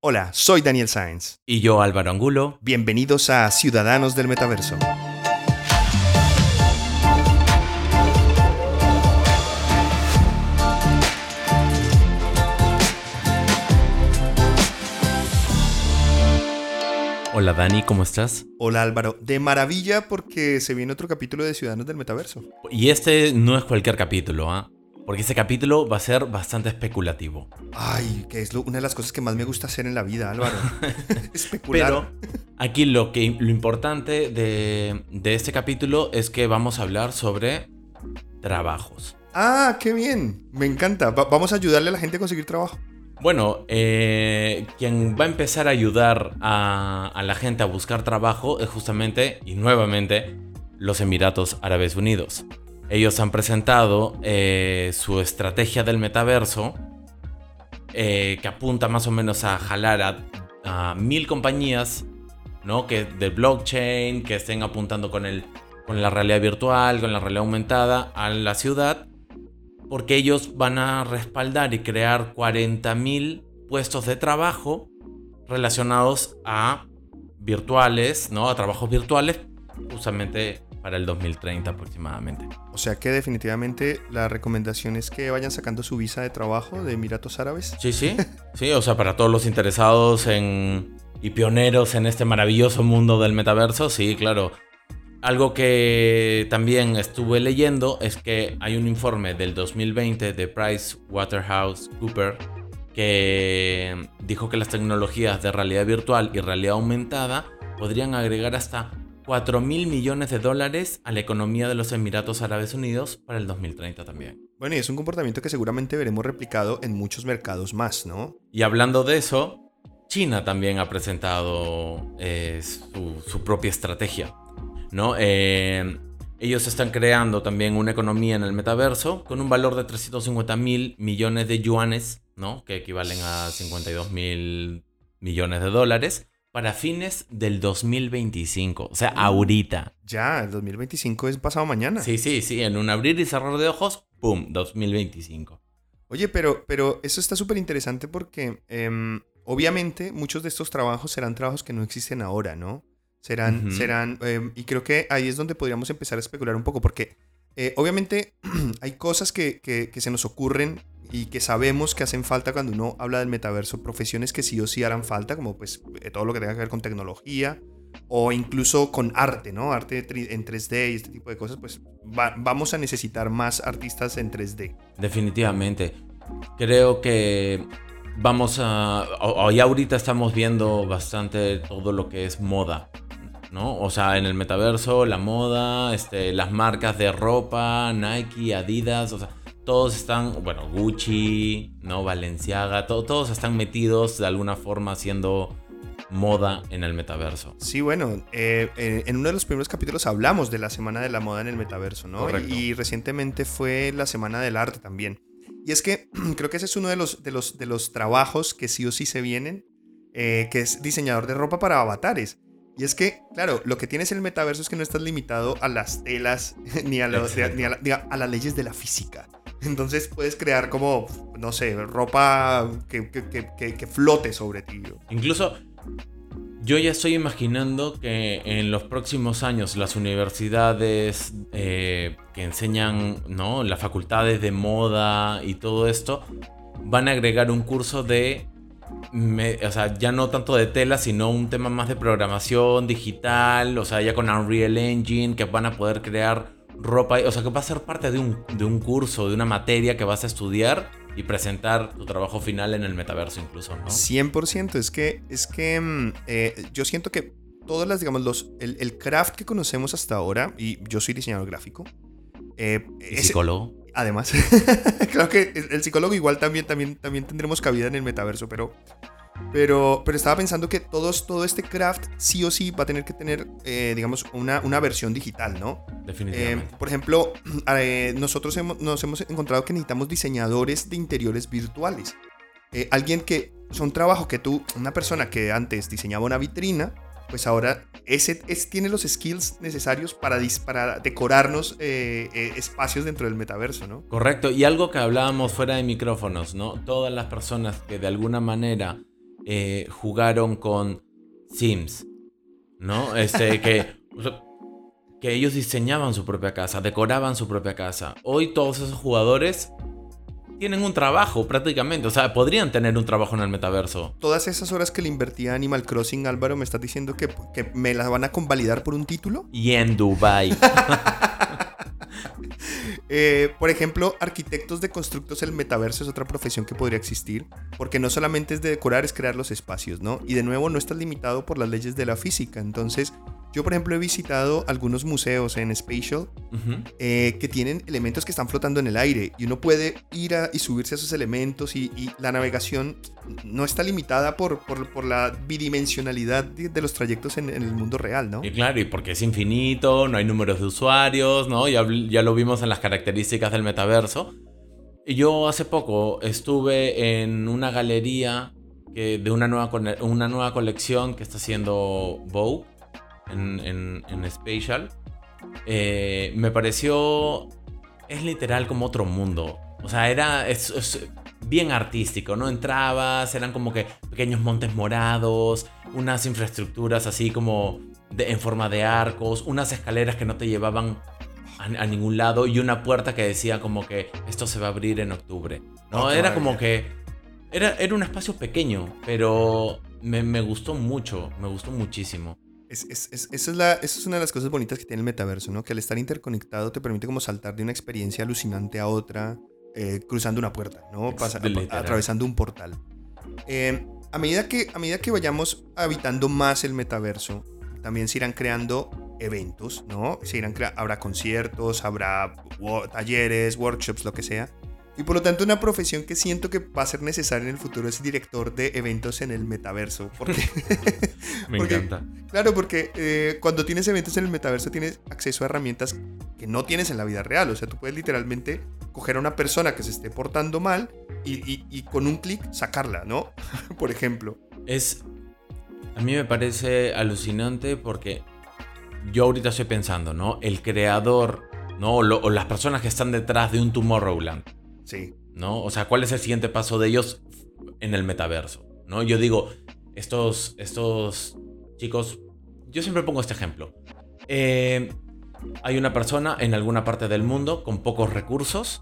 Hola, soy Daniel Sáenz. Y yo Álvaro Angulo. Bienvenidos a Ciudadanos del Metaverso. Hola Dani, ¿cómo estás? Hola Álvaro, de maravilla porque se viene otro capítulo de Ciudadanos del Metaverso. Y este no es cualquier capítulo, ¿ah? Porque este capítulo va a ser bastante especulativo. Ay, que es una de las cosas que más me gusta hacer en la vida, Álvaro. Especular. Pero aquí lo, que, lo importante de, de este capítulo es que vamos a hablar sobre trabajos. Ah, qué bien. Me encanta. Va- vamos a ayudarle a la gente a conseguir trabajo. Bueno, eh, quien va a empezar a ayudar a, a la gente a buscar trabajo es justamente y nuevamente los Emiratos Árabes Unidos. Ellos han presentado eh, su estrategia del metaverso eh, que apunta más o menos a jalar a, a mil compañías ¿no? que, de blockchain que estén apuntando con, el, con la realidad virtual, con la realidad aumentada a la ciudad porque ellos van a respaldar y crear 40.000 puestos de trabajo relacionados a virtuales, ¿no? A trabajos virtuales, justamente para el 2030 aproximadamente. O sea que definitivamente la recomendación es que vayan sacando su visa de trabajo de Emiratos Árabes. Sí, sí, sí, o sea, para todos los interesados en y pioneros en este maravilloso mundo del metaverso, sí, claro. Algo que también estuve leyendo es que hay un informe del 2020 de PricewaterhouseCoopers que dijo que las tecnologías de realidad virtual y realidad aumentada podrían agregar hasta 4 mil millones de dólares a la economía de los Emiratos Árabes Unidos para el 2030 también. Bueno, y es un comportamiento que seguramente veremos replicado en muchos mercados más, ¿no? Y hablando de eso, China también ha presentado eh, su, su propia estrategia. ¿no? Eh, ellos están creando también una economía en el metaverso con un valor de 350 mil millones de yuanes, ¿no? que equivalen a 52 mil millones de dólares, para fines del 2025. O sea, ahorita. Ya, el 2025 es pasado mañana. Sí, sí, sí, en un abrir y cerrar de ojos, ¡pum! 2025. Oye, pero, pero eso está súper interesante porque em, obviamente muchos de estos trabajos serán trabajos que no existen ahora, ¿no? Serán, serán, em, y creo que ahí es donde podríamos empezar a especular un poco, porque eh, obviamente hay cosas que, que- que se nos ocurren y que sabemos que hacen falta cuando uno habla del metaverso, profesiones que sí o sí harán falta, como pues eh, todo lo que tenga que ver con tecnología o incluso con arte, ¿no? Arte en 3D y este tipo de cosas, pues va- vamos a necesitar más artistas en 3D. Definitivamente. Creo que vamos a... Hoy ahorita estamos viendo bastante todo lo que es moda. ¿No? O sea, en el metaverso, la moda, este, las marcas de ropa, Nike, Adidas, o sea, todos están, bueno, Gucci, ¿no? Valenciaga, to- todos están metidos de alguna forma haciendo moda en el metaverso. Sí, bueno, eh, en uno de los primeros capítulos hablamos de la Semana de la Moda en el Metaverso, ¿no? Correcto. Y recientemente fue la Semana del Arte también. Y es que creo que ese es uno de los, de los, de los trabajos que sí o sí se vienen, eh, que es diseñador de ropa para avatares. Y es que, claro, lo que tienes en el metaverso es que no estás limitado a las telas ni a, los, ni a, la- ni a las leyes de la física. Entonces puedes crear como, no sé, ropa que, que- que- flote sobre ti. Incluso yo ya estoy imaginando que en los próximos años las universidades eh, que enseñan ¿no? las facultades de moda y todo esto van a agregar un curso de, o sea, ya no tanto de tela, sino un tema más de programación digital, o sea, ya con Unreal Engine, que van a poder crear ropa, o sea, que va a ser parte de un, de un curso, de una materia que vas a estudiar y presentar tu trabajo final en el metaverso incluso, ¿no? 100%, es que, es que mm, eh, yo siento que todas las, digamos, los, el, el craft que conocemos hasta ahora, y yo soy diseñador gráfico, eh, ¿Y psicólogo? además, creo que el el psicólogo igual también, también, también tendremos cabida en el metaverso, pero, pero, pero estaba pensando que todos, todo este craft sí o sí va a tener que tener, eh, digamos, una, una versión digital, ¿no? Eh, Definitivamente. por ejemplo, eh, nosotros hemos- nos hemos encontrado que necesitamos diseñadores de interiores virtuales. Eh, alguien que son trabajo que tú, una persona que antes diseñaba una vitrina, pues ahora ese, es- tiene los skills necesarios para, dis- para decorarnos eh, eh, espacios dentro del metaverso, ¿no? Correcto, y algo que hablábamos fuera de micrófonos, ¿no? Todas las personas que de alguna manera eh, jugaron con Sims, ¿no? Este, que, que ellos diseñaban su propia casa, decoraban su propia casa. Hoy todos esos jugadores tienen un trabajo prácticamente, o sea, podrían tener un trabajo en el metaverso. Todas esas horas que le invertía a Animal Crossing, Álvaro, ¿me estás diciendo que, que me las van a convalidar por un título? Y en Dubai. Eh, por ejemplo, arquitectos de constructos el metaverso es otra profesión que podría existir, porque no solamente es de decorar, es crear los espacios, ¿no? Y de nuevo no estás limitado por las leyes de la física, entonces yo, por ejemplo, he visitado algunos museos en Spatial eh, que tienen elementos que están flotando en el aire y uno puede ir a, y subirse a esos elementos y, la navegación no está limitada por, por, la bidimensionalidad de, los trayectos en, el mundo real, ¿no? Y claro, y porque es infinito, no hay números de usuarios, ¿no? Ya, ya lo vimos en las características del metaverso. Y yo hace poco estuve en una galería que, de una nueva, una nueva colección que está haciendo Vogue en, en, Spatial, eh, me pareció. Es literal como otro mundo. O sea, era. Es, bien artístico, ¿no? Entrabas, eran como que pequeños montes morados, unas infraestructuras así como en forma de arcos, unas escaleras que no te llevaban a, ningún lado y una puerta que decía como que esto se va a abrir en octubre. No, era como que. Era, era un espacio pequeño, pero me, me gustó mucho, me gustó muchísimo. Es, es, esa, es la, esa es una de las cosas bonitas que tiene el metaverso, ¿no? Que al estar interconectado te permite como saltar de una experiencia alucinante a otra, eh, cruzando una puerta, ¿no? atravesando un portal. Eh, a, medida que, a medida que vayamos habitando más el metaverso, también se irán creando eventos, ¿no? Se irán habrá conciertos, habrá talleres, workshops, lo que sea. Y por lo tanto, una profesión que siento que va a ser necesaria en el futuro es director de eventos en el metaverso. Porque, Me encanta. Claro, porque eh, cuando tienes eventos en el metaverso tienes acceso a herramientas que no tienes en la vida real. O sea, tú puedes literalmente coger a una persona que se esté portando mal y, con un clic sacarla, ¿no? por ejemplo. Es. A mí me parece alucinante porque yo ahorita estoy pensando, ¿no? El creador, ¿no? o las personas que están detrás de un Tomorrowland Sí. ¿No? O sea, ¿cuál es el siguiente paso de ellos en el metaverso? ¿No? Yo digo, estos, estos chicos, yo siempre pongo este ejemplo. Eh, hay una persona en alguna parte del mundo con pocos recursos,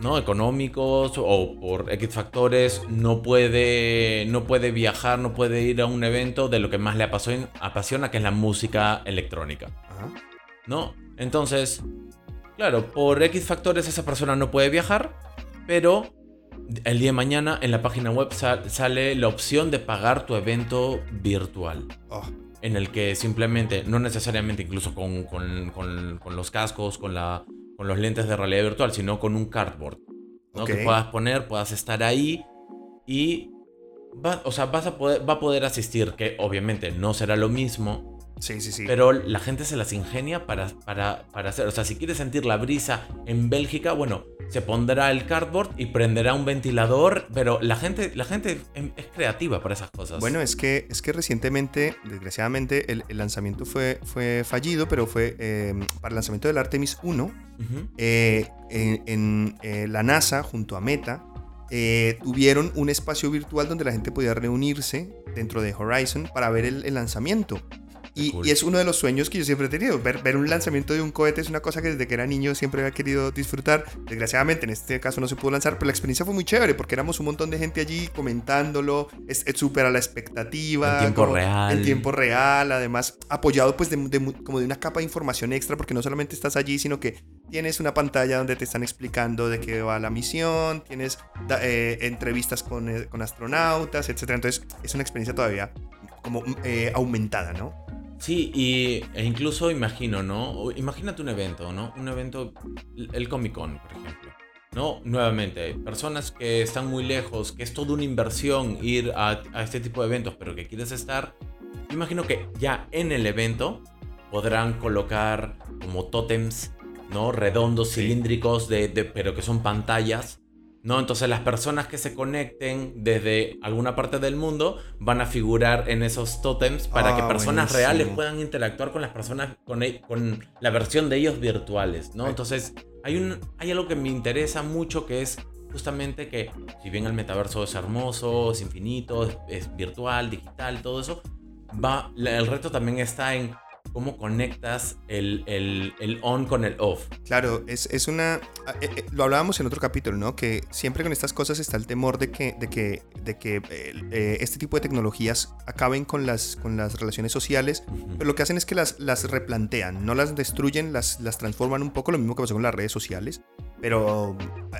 ¿no? Económicos o por X factores, no puede, no puede viajar, no puede ir a un evento de lo que más le apasiona, que es la música electrónica. ¿No? Entonces, Claro, por X factores esa persona no puede viajar, pero el día de mañana en la página web sale la opción de pagar tu evento virtual. Oh. En el que simplemente, no necesariamente incluso con, los cascos, con, la, con los lentes de realidad virtual, sino con un cardboard. ¿no? Que puedas poner, puedas estar ahí y va, o sea, vas a poder, va a poder asistir, que obviamente no será lo mismo Sí, sí, sí. Pero la gente se las ingenia para, para, para hacer. O sea, si quieres sentir la brisa en Bélgica, bueno, se pondrá el cardboard y prenderá un ventilador. Pero la gente, la gente es creativa para esas cosas. Bueno, es que, es que recientemente, desgraciadamente, el, lanzamiento fue, fue fallido, pero fue em, para el lanzamiento del Artemis 1. Eh, en, eh, la NASA, junto a Meta, eh, tuvieron un espacio virtual donde la gente podía reunirse dentro de Horizon para ver el lanzamiento. Y, es uno de los sueños que yo siempre he tenido. Ver, ver, un lanzamiento de un cohete es una cosa que desde que era niño siempre había querido disfrutar. Desgraciadamente en este caso no se pudo lanzar, pero la experiencia fue muy chévere porque éramos un montón de gente allí comentándolo. Es súper a la expectativa. En tiempo real. En tiempo real. Además, apoyado pues de, como de una capa de información extra porque no solamente estás allí, sino que tienes una pantalla donde te están explicando de qué va la misión, tienes eh, entrevistas con, eh, con, astronautas, etc. Entonces es una experiencia todavía como eh, aumentada, ¿no? Sí, y, e incluso imagino, ¿no? Imagínate un evento, ¿no? Un evento, el Comic Con, por ejemplo. ¿No? Nuevamente, personas que están muy lejos, que es toda una inversión ir a, este tipo de eventos, pero que quieres estar. Imagino que ya en el evento podrán colocar como tótems, ¿no? Redondos, cilíndricos, de, pero que son pantallas ¿no? Entonces las personas que se conecten desde alguna parte del mundo van a figurar en esos tótems para que ah, personas reales puedan interactuar con las personas, con, e, con la versión de ellos virtuales, ¿no? Entonces hay, un, hay algo que me interesa mucho que es justamente que si bien el metaverso es hermoso, es infinito, es, virtual, digital, todo eso, va, el reto también está en cómo conectas el, el, on con el off. Claro, es, es una... Eh, eh, lo hablábamos en otro capítulo, ¿no? Que siempre con estas cosas está el temor de que, de que, de que eh, este tipo de tecnologías acaben con las, con las relaciones sociales, pero lo que hacen es que las, las replantean, no las destruyen, las, las transforman un poco, lo mismo que pasó con las redes sociales, pero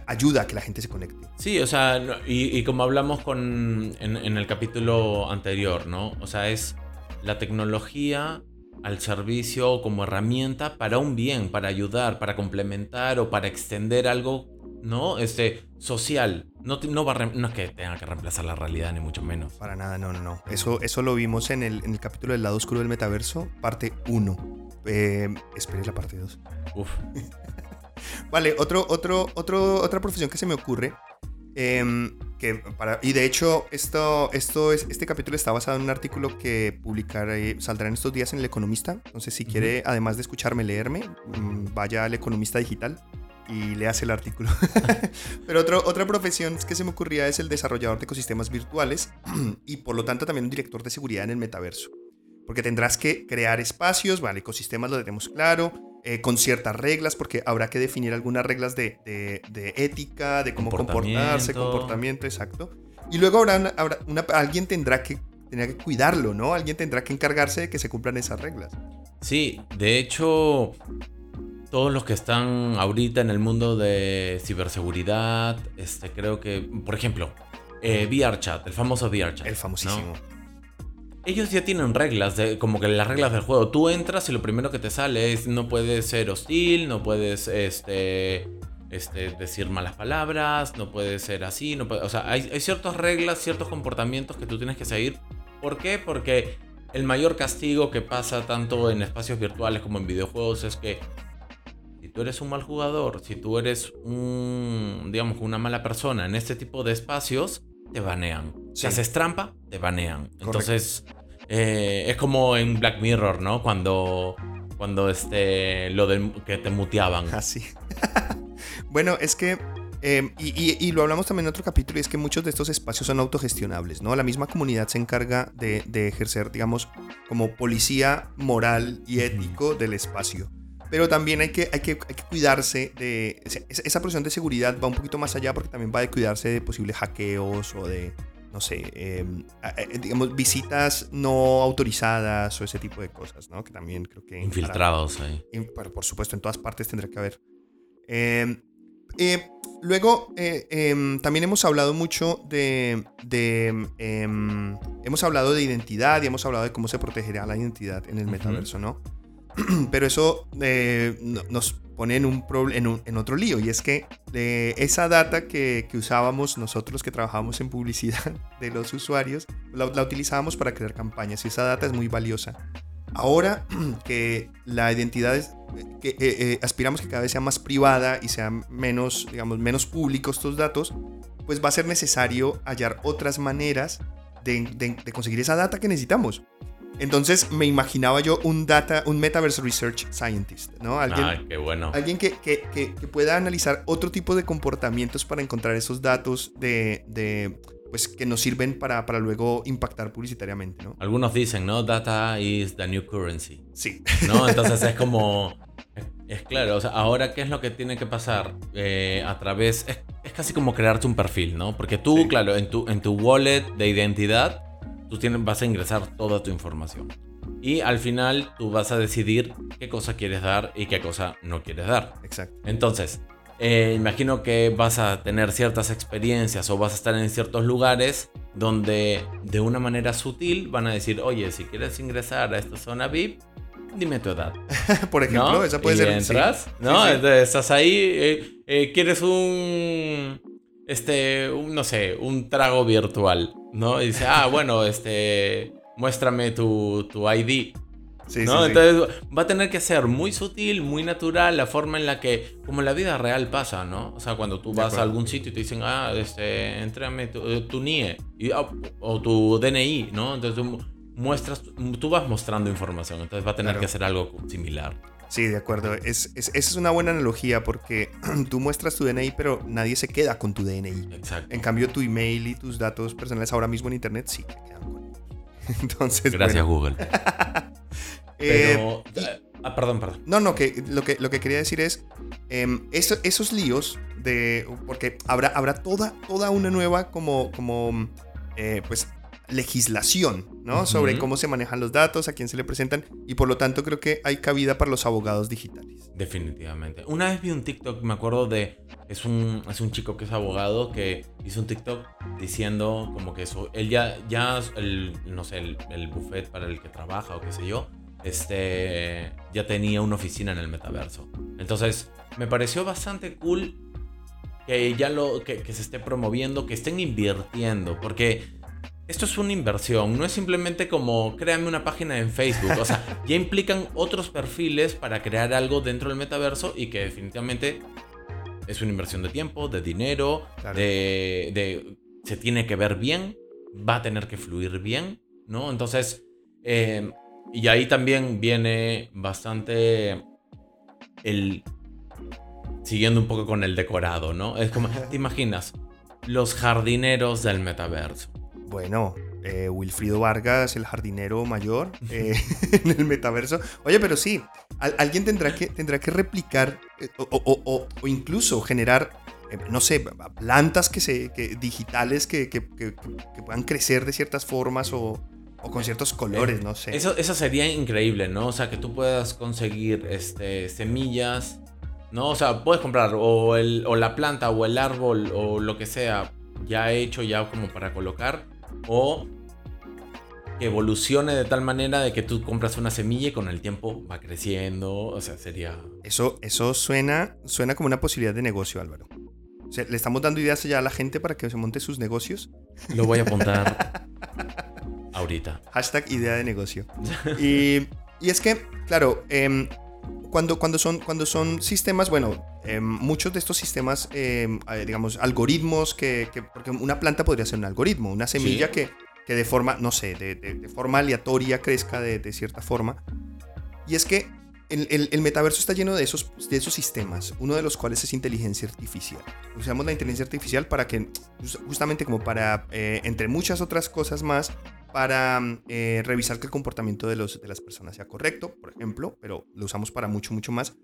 ayuda a que la gente se conecte. Sí, o sea, y, y como hablamos con, en, en el capítulo anterior, ¿no? O sea, es la tecnología al servicio como herramienta para un bien, para ayudar, para complementar o para extender algo, ¿no? Este, social. No, no, va no es que tenga que reemplazar la realidad, ni mucho menos. Para nada, no, no, no. Eso, eso lo vimos en el, en el capítulo del lado oscuro del metaverso, parte 1. Eh, la parte 2. Uf. vale, otro, otro, otro, otra profesión que se me ocurre Em, que para, y de hecho, esto, esto es, este capítulo está basado en un artículo que publicaré, saldrá en estos días en El Economista. Entonces, si quiere, además de escucharme leerme, mm, vaya al Economista Digital y le hace el artículo. Pero otro, otra profesión que se me ocurría es el desarrollador de ecosistemas virtuales y por lo tanto también un director de seguridad en el metaverso. Porque tendrás que crear espacios, vale, ecosistemas lo tenemos claro, eh, con ciertas reglas, porque habrá que definir algunas reglas de, ética, de cómo comportarse, comportamiento, exacto. Y luego habrá, alguien tendrá que, tendrá que cuidarlo, ¿no? Alguien tendrá que encargarse de que se cumplan esas reglas. Sí, de hecho, todos los que están ahorita en el mundo de ciberseguridad, este, creo que, por ejemplo, eh, VRChat, el famoso VRChat. El famosísimo ellos ya tienen reglas, como que las reglas del juego. Tú entras y lo primero que te sale es no puedes ser hostil, no puedes este, este, decir malas palabras, no puedes ser así. O sea, hay, hay ciertas reglas, ciertos comportamientos que tú tienes que seguir. ¿Por qué? Porque el mayor castigo que pasa tanto en espacios virtuales como en videojuegos es que si tú eres un mal jugador, si tú eres un, digamos, una mala persona en este tipo de espacios, te banean. Si haces trampa, te banean. Entonces, eh, es como en Black Mirror, ¿no? Cuando, cuando este, lo de que te muteaban. Así. Ah, bueno, es que em, y, lo hablamos también en otro capítulo, y es que muchos de estos espacios son autogestionables, ¿no? La misma comunidad se encarga de, ejercer, digamos, como policía moral y ético del espacio. Pero también hay que, hay que, hay que cuidarse de... Esa presión de seguridad va un poquito más allá porque también va de cuidarse de posibles hackeos o de, no sé, em, eh, digamos, visitas no autorizadas o ese tipo de cosas, ¿no? Que también creo que... Infiltrados ahí. por supuesto, en todas partes tendrá que haber. Em, eh, luego, eh, em, también hemos hablado mucho de... de hemos hablado de identidad y hemos hablado de cómo se protegerá la identidad en el metaverso, ¿no? Pero eso eh, nos pone en, un en, en, otro lío y es que esa data que, usábamos nosotros que trabajamos en publicidad de los usuarios, la, utilizábamos para crear campañas y esa data es muy valiosa. Ahora que la identidad es, que eh, eh, aspiramos que cada vez sea más privada y sean menos, digamos, menos públicos estos datos, pues va a ser necesario hallar otras maneras de conseguir esa data que necesitamos. Entonces me imaginaba yo un data, un metaverse research scientist, ¿no? Alguien, ah, qué bueno. Alguien que, que, que, pueda analizar otro tipo de comportamientos para encontrar esos datos de, de pues que nos sirven para, para, luego impactar publicitariamente, ¿no? Algunos dicen, ¿no? Data is the new currency. Sí. ¿No? Entonces es como... Es, claro, o sea, ahora qué es lo que tiene que pasar eh, a través... Es, es, casi como crearte un perfil, ¿no? Porque tú, claro, en tu, en tu wallet de identidad tú tienes, vas a ingresar toda tu información. Y al final tú vas a decidir qué cosa quieres dar y qué cosa no quieres dar. Exacto. Entonces, eh, imagino que vas a tener ciertas experiencias o vas a estar en ciertos lugares donde de una manera sutil van a decir, oye, si quieres ingresar a esta zona VIP, dime tu edad. Por ejemplo, esa puede ser. Entras, ¿no? Entonces, estás ahí, eh, eh, quieres un este, un, no sé, un trago virtual, ¿no? Y dice, ah, bueno, este, muéstrame tu, tu ID. Sí, ¿no? Entonces va a tener que ser muy sutil, muy natural la forma en la que, como la vida real pasa, ¿no? O sea, cuando tú vas a algún sitio y te dicen, ah, este, entrame tu, eh, tu NIE ah, o tu DNI, ¿no? Entonces tú muestras, tú vas mostrando información, entonces va a tener que ser algo similar. Sí, de acuerdo. Es, es, esa es una buena analogía porque tú muestras tu DNI, pero nadie se queda con tu DNI. Exacto. En cambio, tu email y tus datos personales ahora mismo en Internet sí que quedan con ellos. Entonces, Gracias, bueno. Google. Eh, Pero. eh, ah, perdón, perdón. No, no, que lo que, lo que quería decir es eso- esos líos de. Porque habrá, habrá toda, toda una nueva como. como eh, pues legislación, ¿no? Sobre cómo se manejan los datos, a quién se le presentan, y por lo tanto creo que hay cabida para los abogados digitales. Definitivamente. Una vez vi un TikTok, me acuerdo de. Es un, es un chico que es abogado que hizo un TikTok diciendo como que eso. Él ya, ya el, no sé, el, el buffet para el que trabaja o qué sé yo. Este. Ya tenía una oficina en el metaverso. Entonces, me pareció bastante cool que ya lo. que, que se esté promoviendo, que estén invirtiendo. Porque. Esto es una inversión, no es simplemente como créame una página en Facebook. O sea, ya implican otros perfiles para crear algo dentro del metaverso y que definitivamente es una inversión de tiempo, de dinero, Claro. de, de- se tiene que ver bien, va a tener que fluir bien, ¿no? Entonces, eh, y ahí también viene bastante el siguiendo un poco con el decorado, ¿no? Es como, ¿te imaginas? Los jardineros del metaverso. Bueno, eh, Wilfrido Vargas, el jardinero mayor eh, en el metaverso. Oye, pero sí, al- alguien tendrá que, tendrá que replicar eh, o, o- o- o incluso generar, no sé, plantas que se, que, digitales que, que- que- puedan crecer de ciertas formas o, o con ciertos colores, no sé. Eso, eso sería increíble, ¿no? O sea, que tú puedas conseguir este, semillas, ¿no? O sea, puedes comprar o, el, o la planta o el árbol o lo que sea ya hecho, ya como para colocar, o que evolucione de tal manera de que tú compras una semilla y con el tiempo va creciendo, o sea, sería... Eso, eso suena, suena como una posibilidad de negocio, Álvaro. O sea, le estamos dando ideas ya a la gente para que se monte sus negocios. Lo voy a apuntar ahorita. Hashtag idea de negocio. Y, y es que, claro, em, cuando, cuando, son, cuando son sistemas, bueno, em, muchos de estos sistemas, em, eh, digamos, algoritmos que, que- Porque una planta podría ser un algoritmo, una semilla Sí. que, que de forma, no sé, de, de- de forma aleatoria crezca de, de cierta forma. Y es que el, el- el metaverso está lleno de esos, de esos sistemas, uno de los cuales es inteligencia artificial. Usamos la inteligencia artificial para que, jus- justamente como para, eh, entre muchas otras cosas más, para eh, revisar que el comportamiento de, los, de las personas sea correcto, por ejemplo, pero lo usamos para mucho, mucho más.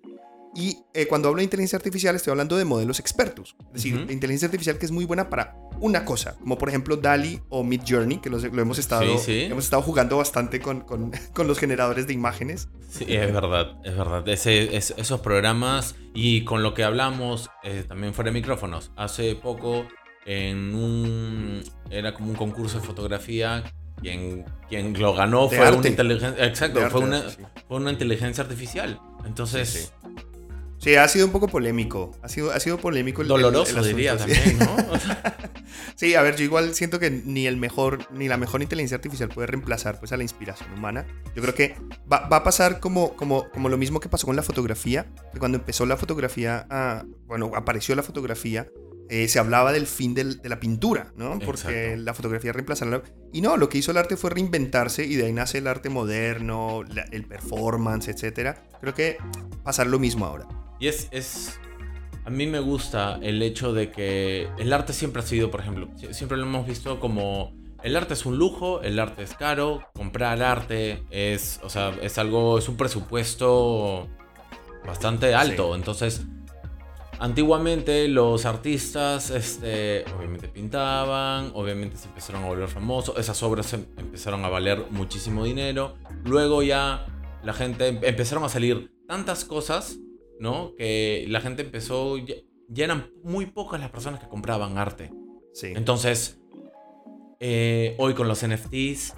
Y eh, cuando hablo de inteligencia artificial estoy hablando de modelos expertos. Es decir, Ujú. la inteligencia artificial que es muy buena para una cosa, como por ejemplo DALI o Mid Journey, que los- lo hemos estado, Sí, sí. hemos estado jugando bastante con, con- con los generadores de imágenes. Sí, es verdad, es verdad. Ese- es- esos programas y con lo que hablamos eh, también fuera de micrófonos. Hace poco en un... Era como un concurso de fotografía. Quien, quien lo ganó De fue arte. una inteligencia... Exacto, fue, una, sí. fue una inteligencia artificial. Entonces, Sí, sí. Sí, ha sido un poco polémico. Ha sido, ha sido polémico el doloroso el diría también, ¿no? Sí, a ver, yo igual siento que ni el mejor, ni la mejor inteligencia artificial puede reemplazar pues a la inspiración humana. Yo creo que va, va a pasar como, como, como lo mismo que pasó con la fotografía, que cuando empezó la fotografía, a- bueno, apareció la fotografía, eh, se hablaba del fin del- de la pintura, ¿no? Porque Exacto. la fotografía reemplazará la... Y no, lo que hizo el arte fue reinventarse y de ahí nace el arte moderno, la- el performance, etcétera. Creo que pasar lo mismo ahora. Y es, es. A mí me gusta el hecho de que el arte siempre ha sido, por ejemplo, sie- siempre lo hemos visto como. El arte es un lujo, el arte es caro, comprar arte es. O sea, es algo. Es un presupuesto bastante alto. Entonces. Antiguamente los artistas, este, obviamente pintaban, obviamente se empezaron a volver famosos, esas obras em- empezaron a valer muchísimo dinero. Luego ya la gente em- empezaron a salir tantas cosas, ¿no? Que la gente empezó, ya, ya eran muy pocas las personas que compraban arte. Sí. Entonces, eh, hoy con los NFTs,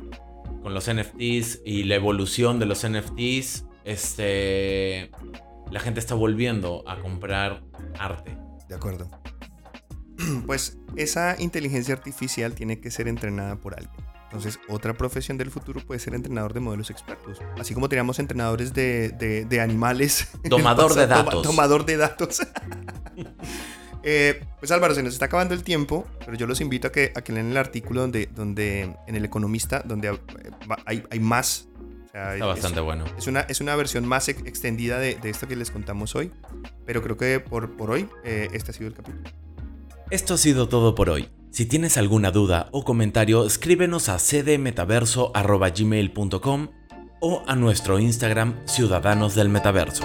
con los NFTs y la evolución de los NFTs, este, la gente está volviendo a comprar arte. De acuerdo. Pues esa inteligencia artificial tiene que ser entrenada por alguien. Entonces, otra profesión del futuro puede ser entrenador de modelos expertos. Así como teníamos entrenadores de, de- de animales. Domador de datos. domador de datos. Eh, pues Álvaro, se nos está acabando el tiempo, pero yo los invito a que, a que lean el artículo donde, donde en El Economista, donde eh, hay, hay más, Está bastante bueno. Es una, es una versión más extendida de, esto que les contamos hoy, pero creo que por, por hoy eh, este ha sido el capítulo. Esto ha sido todo por hoy. Si tienes alguna duda o comentario, escríbenos a cdmetaverso.gmail.com o a nuestro Instagram Ciudadanos del Metaverso.